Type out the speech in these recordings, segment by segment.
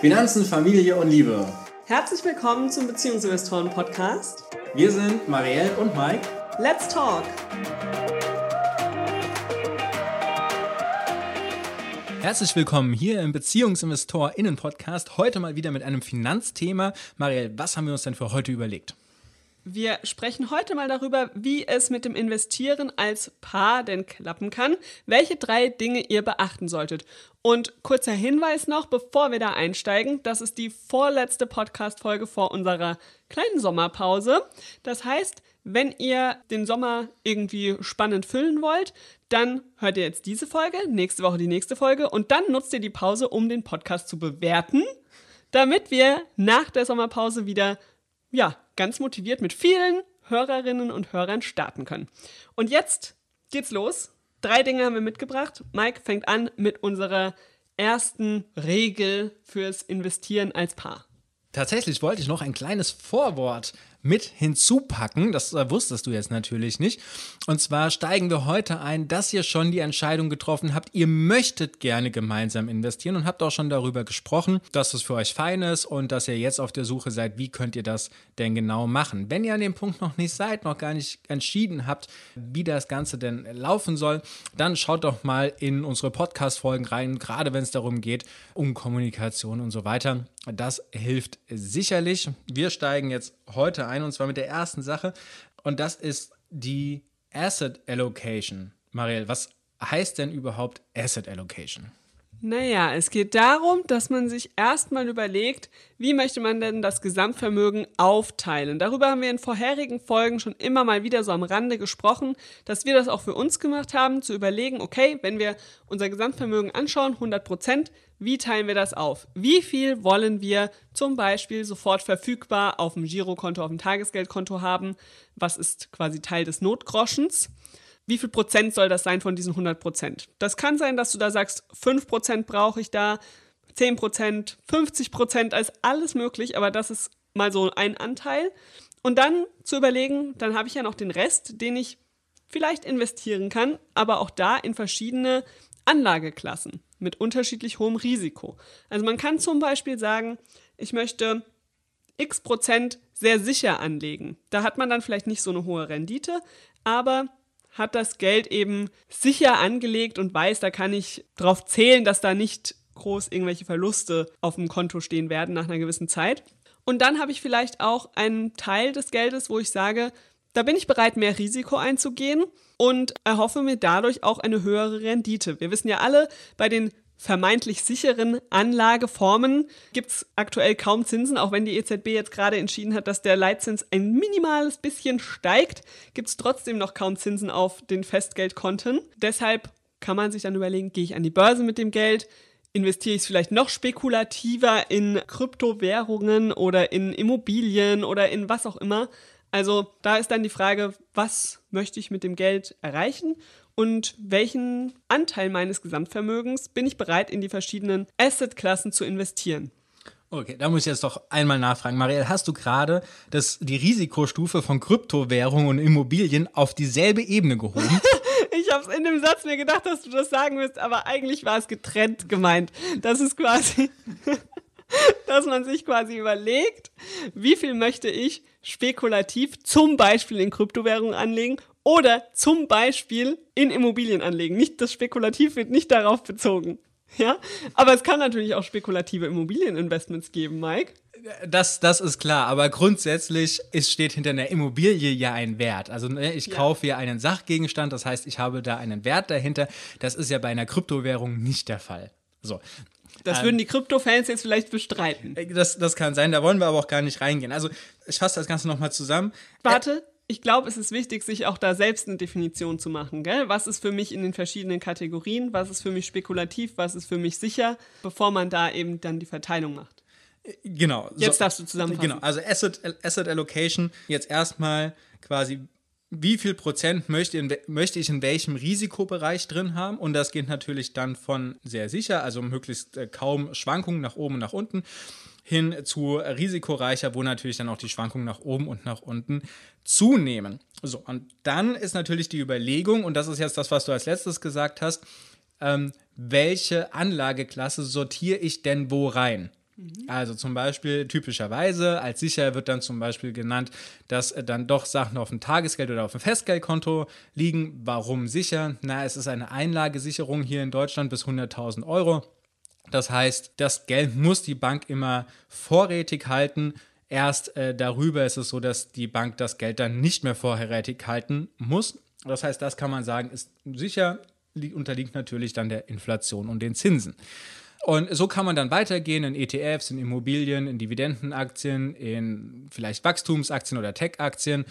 Finanzen, Familie und Liebe. Herzlich willkommen zum Beziehungsinvestoren-Podcast. Wir sind Marielle und Mike. Let's talk! Herzlich willkommen hier im BeziehungsinvestorInnen-Podcast. Heute mal wieder mit einem Finanzthema. Marielle, was haben wir uns denn für heute überlegt? Wir sprechen heute mal darüber, wie es mit dem Investieren als Paar denn klappen kann, welche drei Dinge ihr beachten solltet. Und kurzer Hinweis noch, bevor wir da einsteigen, das ist die vorletzte Podcast-Folge vor unserer kleinen Sommerpause. Das heißt, wenn ihr den Sommer irgendwie spannend füllen wollt, dann hört ihr jetzt diese Folge, nächste Woche die nächste Folge und dann nutzt ihr die Pause, um den Podcast zu bewerten, damit wir nach der Sommerpause wieder ja, ganz motiviert mit vielen Hörerinnen und Hörern starten können. Und jetzt geht's los. Drei Dinge haben wir mitgebracht. Mike fängt an mit unserer ersten Regel fürs Investieren als Paar. Tatsächlich wollte ich noch ein kleines Vorwort mit hinzupacken. Das äh, wusstest du jetzt natürlich nicht. Und zwar steigen wir heute ein, dass ihr schon die Entscheidung getroffen habt, ihr möchtet gerne gemeinsam investieren und habt auch schon darüber gesprochen, dass es für euch fein ist und dass ihr jetzt auf der Suche seid, wie könnt ihr das denn genau machen. Wenn ihr an dem Punkt noch nicht seid, noch gar nicht entschieden habt, wie das Ganze denn laufen soll, dann schaut doch mal in unsere Podcast-Folgen rein, gerade wenn es darum geht, um Kommunikation und so weiter. Das hilft sicherlich. Wir steigen jetzt heute ein und zwar mit der ersten Sache und das ist die Asset Allocation. Marielle, was heißt denn überhaupt Asset Allocation? Naja, es geht darum, dass man sich erstmal überlegt, wie möchte man denn das Gesamtvermögen aufteilen. Darüber haben wir in vorherigen Folgen schon immer mal wieder so am Rande gesprochen, dass wir das auch für uns gemacht haben, zu überlegen, okay, wenn wir unser Gesamtvermögen anschauen, 100 Prozent, wie teilen wir das auf? Wie viel wollen wir zum Beispiel sofort verfügbar auf dem Girokonto, auf dem Tagesgeldkonto haben? Was ist quasi Teil des Notgroschens? Wie viel Prozent soll das sein von diesen 100 Prozent? Das kann sein, dass du da sagst, 5 Prozent brauche ich da, 10 Prozent, 50 Prozent, als alles möglich, aber das ist mal so ein Anteil. Und dann zu überlegen, dann habe ich ja noch den Rest, den ich vielleicht investieren kann, aber auch da in verschiedene Anlageklassen mit unterschiedlich hohem Risiko. Also man kann zum Beispiel sagen, ich möchte x Prozent sehr sicher anlegen. Da hat man dann vielleicht nicht so eine hohe Rendite, aber hat das Geld eben sicher angelegt und weiß, da kann ich drauf zählen, dass da nicht groß irgendwelche Verluste auf dem Konto stehen werden nach einer gewissen Zeit. Und dann habe ich vielleicht auch einen Teil des Geldes, wo ich sage, da bin ich bereit, mehr Risiko einzugehen und erhoffe mir dadurch auch eine höhere Rendite. Wir wissen ja alle, bei den vermeintlich sicheren Anlageformen gibt es aktuell kaum Zinsen, auch wenn die EZB jetzt gerade entschieden hat, dass der Leitzins ein minimales bisschen steigt, gibt es trotzdem noch kaum Zinsen auf den Festgeldkonten. Deshalb kann man sich dann überlegen, gehe ich an die Börse mit dem Geld, investiere ich es vielleicht noch spekulativer in Kryptowährungen oder in Immobilien oder in was auch immer. Also da ist dann die Frage, was möchte ich mit dem Geld erreichen und welchen Anteil meines Gesamtvermögens bin ich bereit, in die verschiedenen Assetklassen zu investieren. Okay, da muss ich jetzt doch einmal nachfragen. Marielle, hast du gerade das, die Risikostufe von Kryptowährungen und Immobilien auf dieselbe Ebene gehoben? ich habe es in dem Satz mir gedacht, dass du das sagen wirst, aber eigentlich war es getrennt gemeint. Das ist quasi, dass man sich quasi überlegt, wie viel möchte ich spekulativ zum Beispiel in Kryptowährungen anlegen oder zum Beispiel in Immobilien anlegen. Nicht das Spekulativ wird nicht darauf bezogen. Ja, aber es kann natürlich auch spekulative Immobilieninvestments geben, Mike. Das, das ist klar, aber grundsätzlich ist, steht hinter einer Immobilie ja ein Wert. Also ne, ich ja. kaufe hier einen Sachgegenstand, das heißt, ich habe da einen Wert dahinter. Das ist ja bei einer Kryptowährung nicht der Fall. So. Das ähm, würden die Krypto-Fans jetzt vielleicht bestreiten. Das, das kann sein, da wollen wir aber auch gar nicht reingehen. Also ich fasse das Ganze nochmal zusammen. Warte, ich glaube, es ist wichtig, sich auch da selbst eine Definition zu machen. Gell? Was ist für mich in den verschiedenen Kategorien? Was ist für mich spekulativ? Was ist für mich sicher? Bevor man da eben dann die Verteilung macht. Genau. Jetzt so, darfst du zusammenfassen. Genau, also Asset, Asset Allocation jetzt erstmal quasi wie viel Prozent möchte, in, möchte ich in welchem Risikobereich drin haben. Und das geht natürlich dann von sehr sicher, also möglichst äh, kaum Schwankungen nach oben und nach unten, hin zu risikoreicher, wo natürlich dann auch die Schwankungen nach oben und nach unten zunehmen. So, und dann ist natürlich die Überlegung, und das ist jetzt das, was du als letztes gesagt hast, ähm, welche Anlageklasse sortiere ich denn wo rein? Also zum Beispiel typischerweise als sicher wird dann zum Beispiel genannt, dass äh, dann doch Sachen auf dem Tagesgeld oder auf dem Festgeldkonto liegen. Warum sicher? Na, es ist eine Einlagesicherung hier in Deutschland bis 100.000 Euro. Das heißt, das Geld muss die Bank immer vorrätig halten. Erst äh, darüber ist es so, dass die Bank das Geld dann nicht mehr vorrätig halten muss. Das heißt, das kann man sagen, ist sicher, unterliegt natürlich dann der Inflation und den Zinsen. Und so kann man dann weitergehen in ETFs, in Immobilien, in Dividendenaktien, in vielleicht Wachstumsaktien oder Tech-Aktien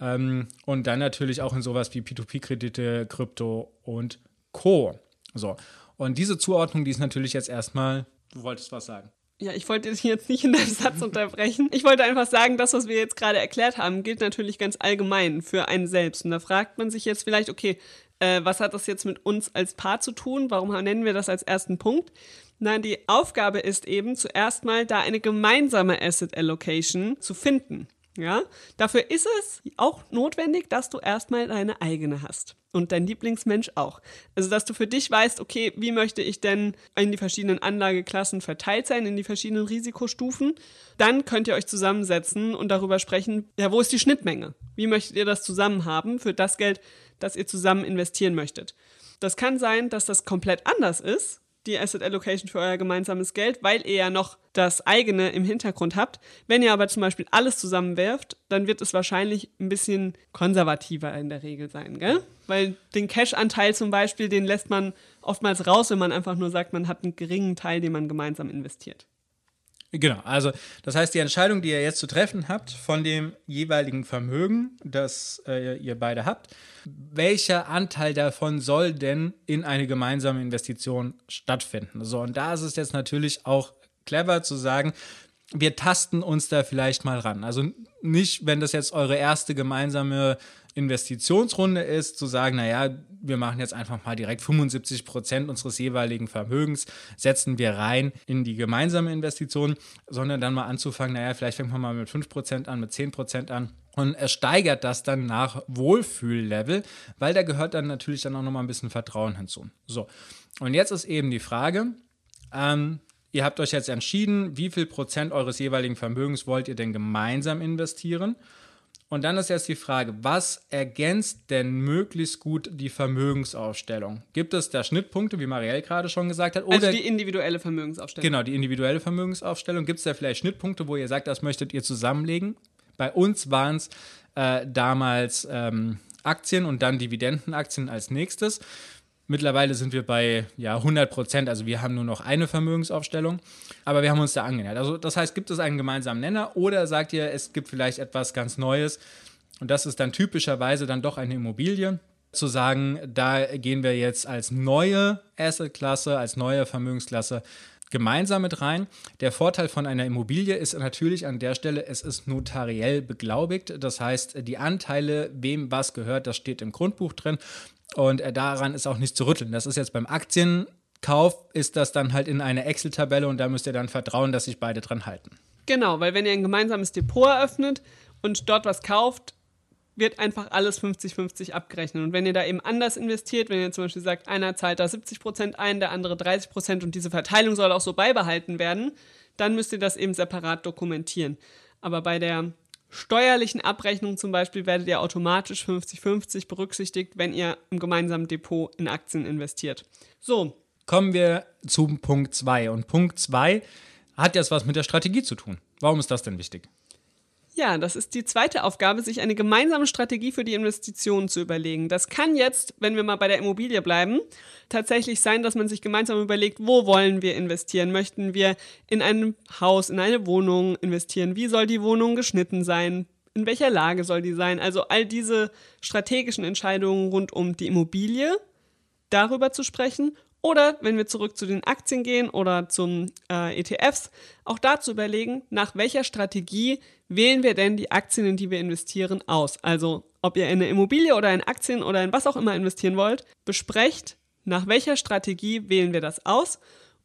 ähm, und dann natürlich auch in sowas wie P2P-Kredite, Krypto und Co. So. Und diese Zuordnung, die ist natürlich jetzt erstmal, du wolltest was sagen. Ja, ich wollte dich jetzt nicht in deinem Satz unterbrechen. Ich wollte einfach sagen, das, was wir jetzt gerade erklärt haben, gilt natürlich ganz allgemein für einen selbst. Und da fragt man sich jetzt vielleicht, okay, äh, was hat das jetzt mit uns als Paar zu tun? Warum nennen wir das als ersten Punkt? Nein, die Aufgabe ist eben zuerst mal da eine gemeinsame Asset Allocation zu finden. Ja, dafür ist es auch notwendig, dass du erstmal deine eigene hast und dein Lieblingsmensch auch. Also, dass du für dich weißt, okay, wie möchte ich denn in die verschiedenen Anlageklassen verteilt sein, in die verschiedenen Risikostufen. Dann könnt ihr euch zusammensetzen und darüber sprechen, ja, wo ist die Schnittmenge? Wie möchtet ihr das zusammen haben für das Geld, das ihr zusammen investieren möchtet? Das kann sein, dass das komplett anders ist die Asset Allocation für euer gemeinsames Geld, weil ihr ja noch das eigene im Hintergrund habt. Wenn ihr aber zum Beispiel alles zusammenwerft, dann wird es wahrscheinlich ein bisschen konservativer in der Regel sein, gell? Weil den Cash-Anteil zum Beispiel, den lässt man oftmals raus, wenn man einfach nur sagt, man hat einen geringen Teil, den man gemeinsam investiert. Genau, also das heißt, die Entscheidung, die ihr jetzt zu treffen habt von dem jeweiligen Vermögen, das äh, ihr beide habt, welcher Anteil davon soll denn in eine gemeinsame Investition stattfinden? So, und da ist es jetzt natürlich auch clever zu sagen, wir tasten uns da vielleicht mal ran. Also nicht, wenn das jetzt eure erste gemeinsame Investitionsrunde ist, zu sagen, naja, wir machen jetzt einfach mal direkt 75 Prozent unseres jeweiligen Vermögens, setzen wir rein in die gemeinsame Investition, sondern dann mal anzufangen, naja, vielleicht fängt man mal mit 5 Prozent an, mit 10 Prozent an und er steigert das dann nach Wohlfühllevel, weil da gehört dann natürlich dann auch nochmal ein bisschen Vertrauen hinzu. So, und jetzt ist eben die Frage, ähm, ihr habt euch jetzt entschieden, wie viel Prozent eures jeweiligen Vermögens wollt ihr denn gemeinsam investieren? Und dann ist jetzt die Frage, was ergänzt denn möglichst gut die Vermögensaufstellung? Gibt es da Schnittpunkte, wie Marielle gerade schon gesagt hat? Also oder also die individuelle Vermögensaufstellung. Genau, die individuelle Vermögensaufstellung. Gibt es da vielleicht Schnittpunkte, wo ihr sagt, das möchtet ihr zusammenlegen? Bei uns waren es äh, damals ähm, Aktien und dann Dividendenaktien als nächstes. Mittlerweile sind wir bei ja, 100 Prozent, also wir haben nur noch eine Vermögensaufstellung, aber wir haben uns da angenähert. Also das heißt, gibt es einen gemeinsamen Nenner oder sagt ihr, es gibt vielleicht etwas ganz Neues und das ist dann typischerweise dann doch eine Immobilie, zu sagen, da gehen wir jetzt als neue Assetklasse, als neue Vermögensklasse gemeinsam mit rein. Der Vorteil von einer Immobilie ist natürlich an der Stelle, es ist notariell beglaubigt. Das heißt, die Anteile, wem was gehört, das steht im Grundbuch drin. Und äh, daran ist auch nicht zu rütteln. Das ist jetzt beim Aktienkauf, ist das dann halt in einer Excel-Tabelle und da müsst ihr dann vertrauen, dass sich beide dran halten. Genau, weil wenn ihr ein gemeinsames Depot eröffnet und dort was kauft, wird einfach alles 50-50 abgerechnet. Und wenn ihr da eben anders investiert, wenn ihr zum Beispiel sagt, einer zahlt da 70% ein, der andere 30% und diese Verteilung soll auch so beibehalten werden, dann müsst ihr das eben separat dokumentieren. Aber bei der steuerlichen Abrechnung zum Beispiel werdet ihr automatisch 50-50 berücksichtigt, wenn ihr im gemeinsamen Depot in Aktien investiert. So. Kommen wir zu Punkt 2. Und Punkt 2 hat jetzt was mit der Strategie zu tun. Warum ist das denn wichtig? Ja, das ist die zweite Aufgabe, sich eine gemeinsame Strategie für die Investitionen zu überlegen. Das kann jetzt, wenn wir mal bei der Immobilie bleiben, tatsächlich sein, dass man sich gemeinsam überlegt, wo wollen wir investieren? Möchten wir in ein Haus, in eine Wohnung investieren? Wie soll die Wohnung geschnitten sein? In welcher Lage soll die sein? Also all diese strategischen Entscheidungen rund um die Immobilie, darüber zu sprechen oder wenn wir zurück zu den Aktien gehen oder zum äh, ETFs, auch dazu überlegen, nach welcher Strategie wählen wir denn die Aktien, in die wir investieren, aus. Also ob ihr in eine Immobilie oder in Aktien oder in was auch immer investieren wollt, besprecht, nach welcher Strategie wählen wir das aus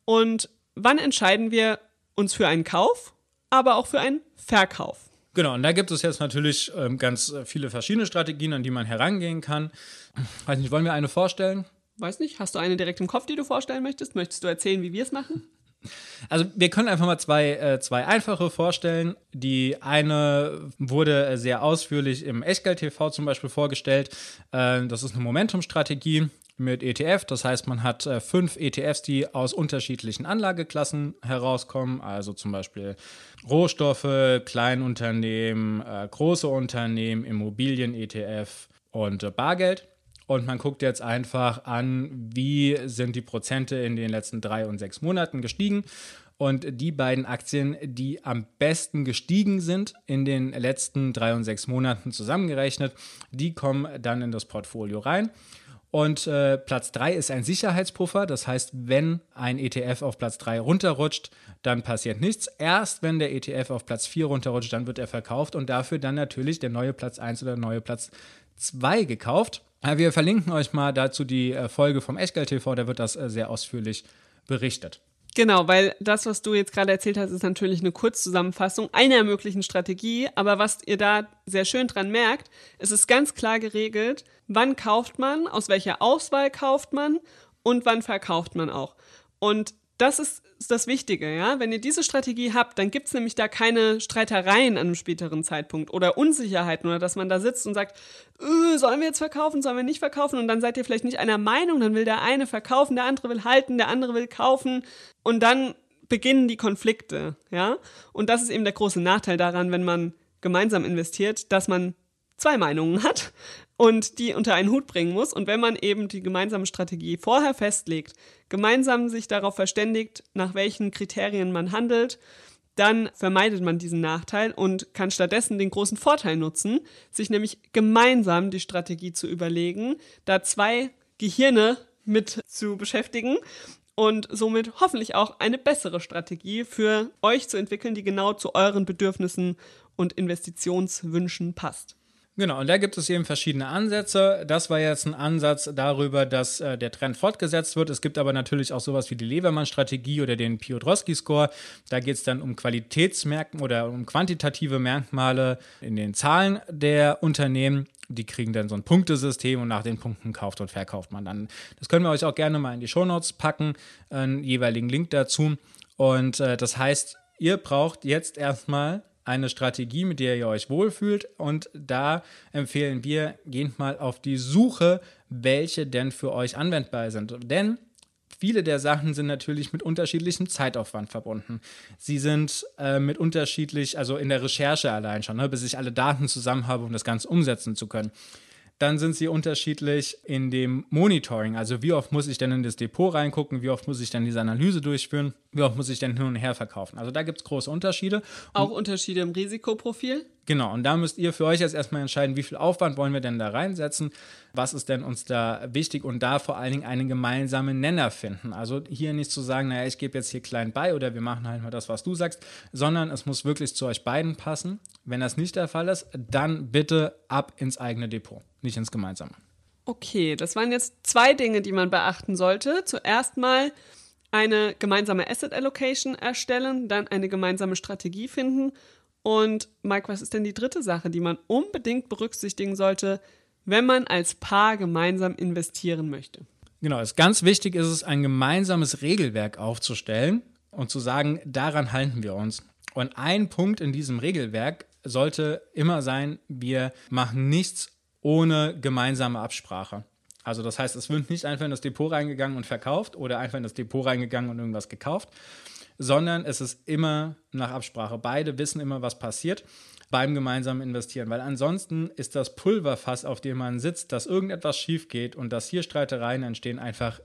und wann entscheiden wir uns für einen Kauf, aber auch für einen Verkauf. Genau, und da gibt es jetzt natürlich ähm, ganz viele verschiedene Strategien, an die man herangehen kann. Weiß nicht, wollen wir eine vorstellen? Weiß nicht, hast du eine direkt im Kopf, die du vorstellen möchtest? Möchtest du erzählen, wie wir es machen? Also wir können einfach mal zwei, äh, zwei einfache vorstellen. Die eine wurde sehr ausführlich im Echtgeld-TV zum Beispiel vorgestellt. Äh, das ist eine Momentum-Strategie mit ETF. Das heißt, man hat äh, fünf ETFs, die aus unterschiedlichen Anlageklassen herauskommen. Also zum Beispiel Rohstoffe, Kleinunternehmen, äh, große Unternehmen, Immobilien-ETF und äh, Bargeld. Und man guckt jetzt einfach an, wie sind die Prozente in den letzten drei und sechs Monaten gestiegen. Und die beiden Aktien, die am besten gestiegen sind in den letzten drei und sechs Monaten zusammengerechnet, die kommen dann in das Portfolio rein. Und äh, Platz 3 ist ein Sicherheitspuffer. Das heißt, wenn ein ETF auf Platz 3 runterrutscht, dann passiert nichts. Erst wenn der ETF auf Platz 4 runterrutscht, dann wird er verkauft und dafür dann natürlich der neue Platz 1 oder der neue Platz 2 gekauft. Wir verlinken euch mal dazu die äh, Folge vom Echtgeld TV, da wird das äh, sehr ausführlich berichtet. Genau, weil das, was du jetzt gerade erzählt hast, ist natürlich eine Kurzzusammenfassung einer möglichen Strategie. Aber was ihr da sehr schön dran merkt, es ist ganz klar geregelt, wann kauft man, aus welcher Auswahl kauft man und wann verkauft man auch. Und das ist das Wichtige, ja. Wenn ihr diese Strategie habt, dann gibt es nämlich da keine Streitereien an einem späteren Zeitpunkt oder Unsicherheiten oder dass man da sitzt und sagt, äh, sollen wir jetzt verkaufen, sollen wir nicht verkaufen und dann seid ihr vielleicht nicht einer Meinung, dann will der eine verkaufen, der andere will halten, der andere will kaufen und dann beginnen die Konflikte, ja. Und das ist eben der große Nachteil daran, wenn man gemeinsam investiert, dass man zwei Meinungen hat und die unter einen Hut bringen muss. Und wenn man eben die gemeinsame Strategie vorher festlegt, gemeinsam sich darauf verständigt, nach welchen Kriterien man handelt, dann vermeidet man diesen Nachteil und kann stattdessen den großen Vorteil nutzen, sich nämlich gemeinsam die Strategie zu überlegen, da zwei Gehirne mit zu beschäftigen und somit hoffentlich auch eine bessere Strategie für euch zu entwickeln, die genau zu euren Bedürfnissen und Investitionswünschen passt. Genau, und da gibt es eben verschiedene Ansätze. Das war jetzt ein Ansatz darüber, dass äh, der Trend fortgesetzt wird. Es gibt aber natürlich auch sowas wie die Levermann-Strategie oder den Piotrowski-Score. Da geht es dann um Qualitätsmerkmale oder um quantitative Merkmale in den Zahlen der Unternehmen. Die kriegen dann so ein Punktesystem und nach den Punkten kauft und verkauft man dann. Das können wir euch auch gerne mal in die Shownotes packen, einen jeweiligen Link dazu. Und äh, das heißt, ihr braucht jetzt erstmal eine Strategie, mit der ihr euch wohlfühlt. Und da empfehlen wir, geht mal auf die Suche, welche denn für euch anwendbar sind. Denn viele der Sachen sind natürlich mit unterschiedlichem Zeitaufwand verbunden. Sie sind äh, mit unterschiedlich, also in der Recherche allein schon, ne, bis ich alle Daten zusammen habe, um das Ganze umsetzen zu können. Dann sind sie unterschiedlich in dem Monitoring. Also wie oft muss ich denn in das Depot reingucken, wie oft muss ich denn diese Analyse durchführen, wie oft muss ich denn hin und her verkaufen. Also da gibt es große Unterschiede. Auch Unterschiede im Risikoprofil? Genau, und da müsst ihr für euch jetzt erstmal entscheiden, wie viel Aufwand wollen wir denn da reinsetzen, was ist denn uns da wichtig und da vor allen Dingen einen gemeinsamen Nenner finden. Also hier nicht zu sagen, naja, ich gebe jetzt hier klein bei oder wir machen halt mal das, was du sagst, sondern es muss wirklich zu euch beiden passen. Wenn das nicht der Fall ist, dann bitte ab ins eigene Depot, nicht ins gemeinsame. Okay, das waren jetzt zwei Dinge, die man beachten sollte. Zuerst mal eine gemeinsame Asset Allocation erstellen, dann eine gemeinsame Strategie finden und Mike, was ist denn die dritte Sache, die man unbedingt berücksichtigen sollte, wenn man als Paar gemeinsam investieren möchte? Genau, es ganz wichtig ist es, ein gemeinsames Regelwerk aufzustellen und zu sagen, daran halten wir uns. Und ein Punkt in diesem Regelwerk sollte immer sein, wir machen nichts ohne gemeinsame Absprache. Also das heißt, es wird nicht einfach in das Depot reingegangen und verkauft oder einfach in das Depot reingegangen und irgendwas gekauft, sondern es ist immer nach Absprache. Beide wissen immer, was passiert beim gemeinsamen Investieren, weil ansonsten ist das Pulverfass, auf dem man sitzt, dass irgendetwas schief geht und dass hier Streitereien entstehen, einfach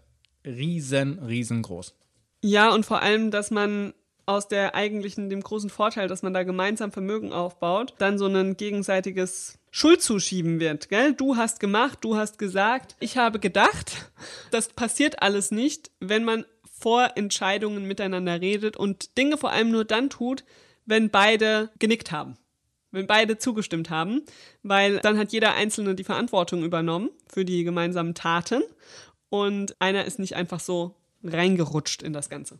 riesen, riesengroß. Ja, und vor allem, dass man aus der eigentlichen, dem großen Vorteil, dass man da gemeinsam Vermögen aufbaut, dann so ein gegenseitiges Schuld zuschieben wird, gell? Du hast gemacht, du hast gesagt, ich habe gedacht. Das passiert alles nicht, wenn man vor Entscheidungen miteinander redet und Dinge vor allem nur dann tut, wenn beide genickt haben. Wenn beide zugestimmt haben, weil dann hat jeder Einzelne die Verantwortung übernommen für die gemeinsamen Taten und einer ist nicht einfach so reingerutscht in das Ganze.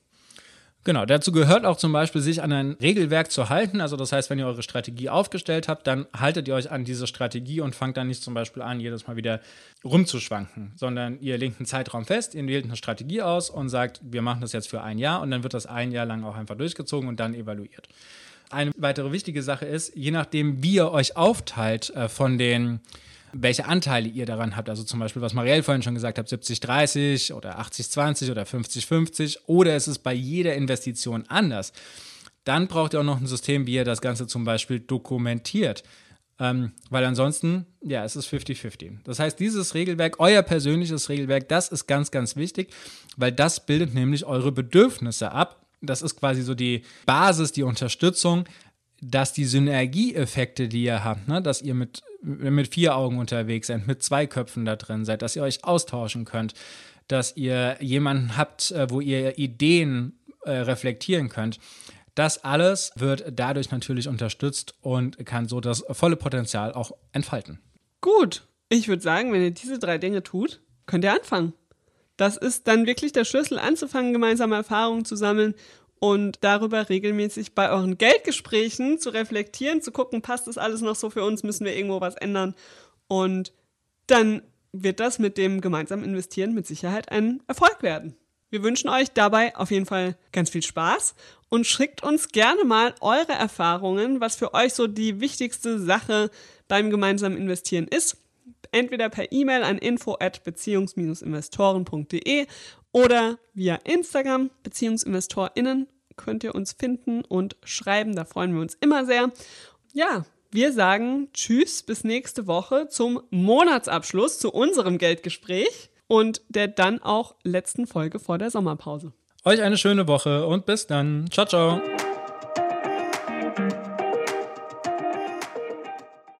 Genau, dazu gehört auch zum Beispiel, sich an ein Regelwerk zu halten. Also das heißt, wenn ihr eure Strategie aufgestellt habt, dann haltet ihr euch an diese Strategie und fangt dann nicht zum Beispiel an, jedes Mal wieder rumzuschwanken, sondern ihr legt einen Zeitraum fest, ihr wählt eine Strategie aus und sagt, wir machen das jetzt für ein Jahr und dann wird das ein Jahr lang auch einfach durchgezogen und dann evaluiert. Eine weitere wichtige Sache ist, je nachdem, wie ihr euch aufteilt äh, von den welche Anteile ihr daran habt. Also zum Beispiel, was Marielle vorhin schon gesagt hat, 70-30 oder 80-20 oder 50-50 oder es ist bei jeder Investition anders. Dann braucht ihr auch noch ein System, wie ihr das Ganze zum Beispiel dokumentiert. Ähm, weil ansonsten, ja, es ist 50-50. Das heißt, dieses Regelwerk, euer persönliches Regelwerk, das ist ganz, ganz wichtig, weil das bildet nämlich eure Bedürfnisse ab. Das ist quasi so die Basis, die Unterstützung, dass die Synergieeffekte, die ihr habt, ne, dass ihr mit, mit vier Augen unterwegs seid, mit zwei Köpfen da drin seid, dass ihr euch austauschen könnt, dass ihr jemanden habt, äh, wo ihr Ideen äh, reflektieren könnt. Das alles wird dadurch natürlich unterstützt und kann so das volle Potenzial auch entfalten. Gut, ich würde sagen, wenn ihr diese drei Dinge tut, könnt ihr anfangen. Das ist dann wirklich der Schlüssel anzufangen, gemeinsame Erfahrungen zu sammeln und darüber regelmäßig bei euren Geldgesprächen zu reflektieren, zu gucken, passt das alles noch so für uns, müssen wir irgendwo was ändern. Und dann wird das mit dem gemeinsamen Investieren mit Sicherheit ein Erfolg werden. Wir wünschen euch dabei auf jeden Fall ganz viel Spaß und schickt uns gerne mal eure Erfahrungen, was für euch so die wichtigste Sache beim gemeinsamen Investieren ist. Entweder per E-Mail an info at beziehungs-investoren.de oder via Instagram BeziehungsinvestorInnen könnt ihr uns finden und schreiben. Da freuen wir uns immer sehr. Ja, wir sagen Tschüss bis nächste Woche zum Monatsabschluss, zu unserem Geldgespräch und der dann auch letzten Folge vor der Sommerpause. Euch eine schöne Woche und bis dann. Ciao, ciao.